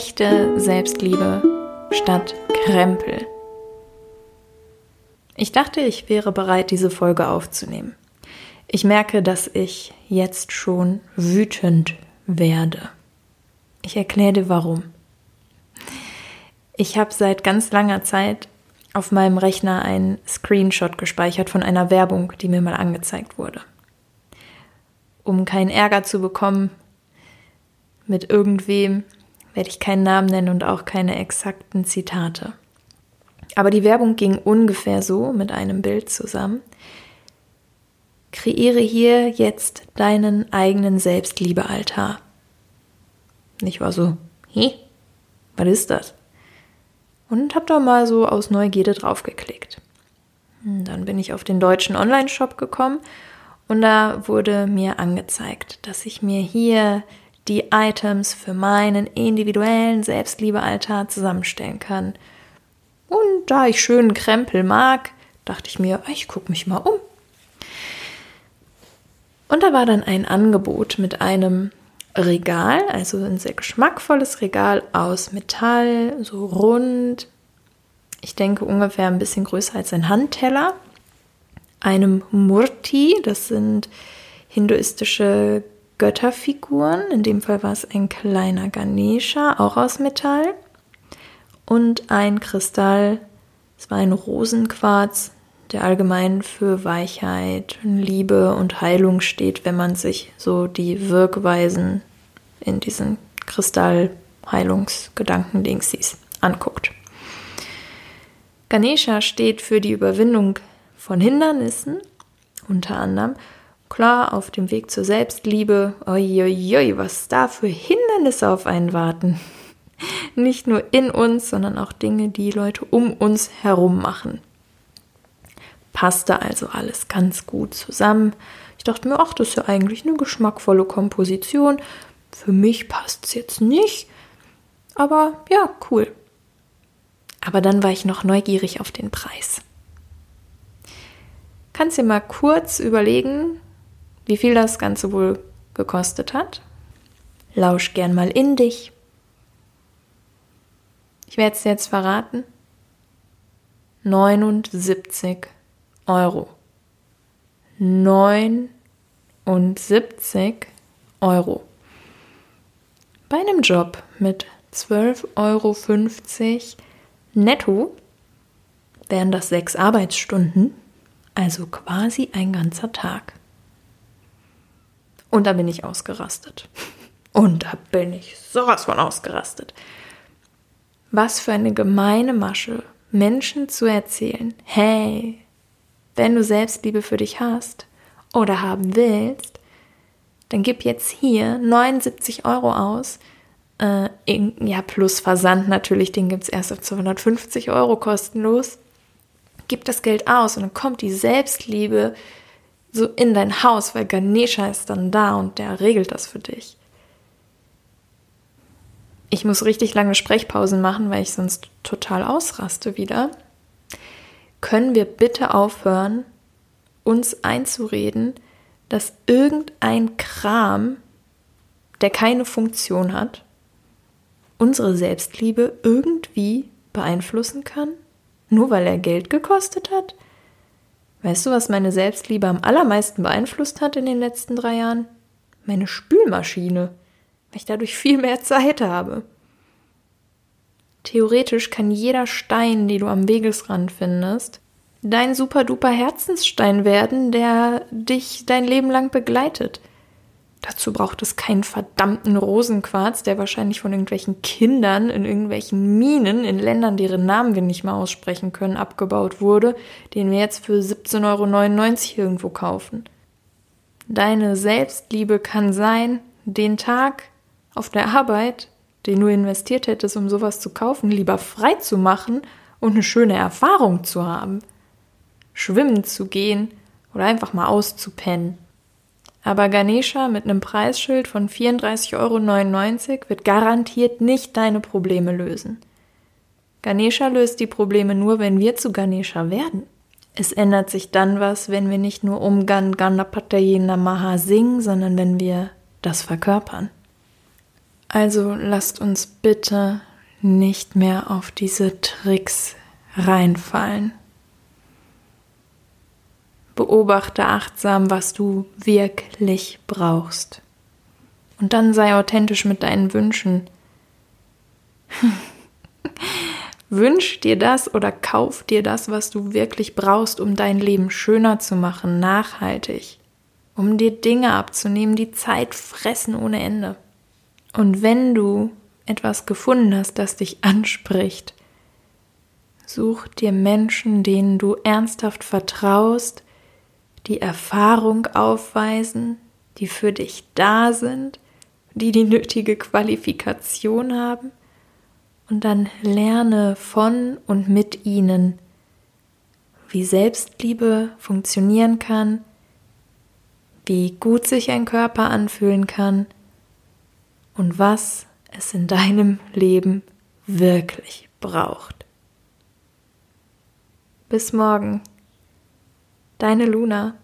Echte Selbstliebe statt Krempel. Ich dachte, ich wäre bereit, diese Folge aufzunehmen. Ich merke, dass ich jetzt schon wütend werde. Ich erkläre dir warum. Ich habe seit ganz langer Zeit auf meinem Rechner einen Screenshot gespeichert von einer Werbung, die mir mal angezeigt wurde. Um keinen Ärger zu bekommen mit irgendwem, werde ich keinen Namen nennen und auch keine exakten Zitate. Aber die Werbung ging ungefähr so mit einem Bild zusammen. Kreiere hier jetzt deinen eigenen Selbstliebealtar. Ich war so, hä? Was ist das? Und hab da mal so aus Neugierde draufgeklickt. Dann bin ich auf den deutschen Online-Shop gekommen und da wurde mir angezeigt, dass ich mir hier die Items für meinen individuellen Selbstliebealtar zusammenstellen kann. Und da ich schönen Krempel mag, dachte ich mir, ich gucke mich mal um. Und da war dann ein Angebot mit einem Regal, also ein sehr geschmackvolles Regal aus Metall, so rund. Ich denke ungefähr ein bisschen größer als ein Handteller. Einem Murti, das sind hinduistische Götterfiguren. In dem Fall war es ein kleiner Ganesha, auch aus Metall. Und ein Kristall, es war ein Rosenquarz, der allgemein für Weichheit, Liebe und Heilung steht, wenn man sich so die Wirkweisen in diesen Kristallheilungsgedanken-Dingsies anguckt. Ganesha steht für die Überwindung von Hindernissen, unter anderem. Klar, auf dem Weg zur Selbstliebe, oi, was da für Hindernisse auf einen warten. Nicht nur in uns, sondern auch Dinge, die Leute um uns herum machen passte also alles ganz gut zusammen. Ich dachte mir, ach, das ist ja eigentlich eine geschmackvolle Komposition. Für mich passt es jetzt nicht, aber ja, cool. Aber dann war ich noch neugierig auf den Preis. Kannst dir mal kurz überlegen, wie viel das Ganze wohl gekostet hat? Lausch gern mal in dich. Ich werde es dir jetzt verraten. 79 Euro. 79 Euro. Bei einem Job mit 12,50 Euro netto wären das sechs Arbeitsstunden, also quasi ein ganzer Tag. Und da bin ich ausgerastet. Und da bin ich sowas von ausgerastet. Was für eine gemeine Masche, Menschen zu erzählen, hey, wenn du Selbstliebe für dich hast oder haben willst, dann gib jetzt hier 79 Euro aus. Äh, in, ja, plus Versand natürlich, den gibt es erst auf 250 Euro kostenlos. Gib das Geld aus und dann kommt die Selbstliebe so in dein Haus, weil Ganesha ist dann da und der regelt das für dich. Ich muss richtig lange Sprechpausen machen, weil ich sonst total ausraste wieder können wir bitte aufhören, uns einzureden, dass irgendein Kram, der keine Funktion hat, unsere Selbstliebe irgendwie beeinflussen kann, nur weil er Geld gekostet hat? Weißt du, was meine Selbstliebe am allermeisten beeinflusst hat in den letzten drei Jahren? Meine Spülmaschine, weil ich dadurch viel mehr Zeit habe. Theoretisch kann jeder Stein, den du am Wegesrand findest, dein super duper Herzensstein werden, der dich dein Leben lang begleitet. Dazu braucht es keinen verdammten Rosenquarz, der wahrscheinlich von irgendwelchen Kindern in irgendwelchen Minen in Ländern, deren Namen wir nicht mal aussprechen können, abgebaut wurde, den wir jetzt für 17,99 Euro irgendwo kaufen. Deine Selbstliebe kann sein, den Tag auf der Arbeit den du investiert hättest, um sowas zu kaufen, lieber frei zu machen und eine schöne Erfahrung zu haben. Schwimmen zu gehen oder einfach mal auszupennen. Aber Ganesha mit einem Preisschild von 34,99 Euro wird garantiert nicht deine Probleme lösen. Ganesha löst die Probleme nur, wenn wir zu Ganesha werden. Es ändert sich dann was, wenn wir nicht nur um Gan Ganapataye Namaha singen, sondern wenn wir das verkörpern. Also lasst uns bitte nicht mehr auf diese Tricks reinfallen. Beobachte achtsam, was du wirklich brauchst. Und dann sei authentisch mit deinen Wünschen. Wünsch dir das oder kauf dir das, was du wirklich brauchst, um dein Leben schöner zu machen, nachhaltig, um dir Dinge abzunehmen, die Zeit fressen ohne Ende. Und wenn du etwas gefunden hast, das dich anspricht, such dir Menschen, denen du ernsthaft vertraust, die Erfahrung aufweisen, die für dich da sind, die die nötige Qualifikation haben und dann lerne von und mit ihnen, wie Selbstliebe funktionieren kann, wie gut sich ein Körper anfühlen kann und was es in deinem Leben wirklich braucht. Bis morgen, deine Luna.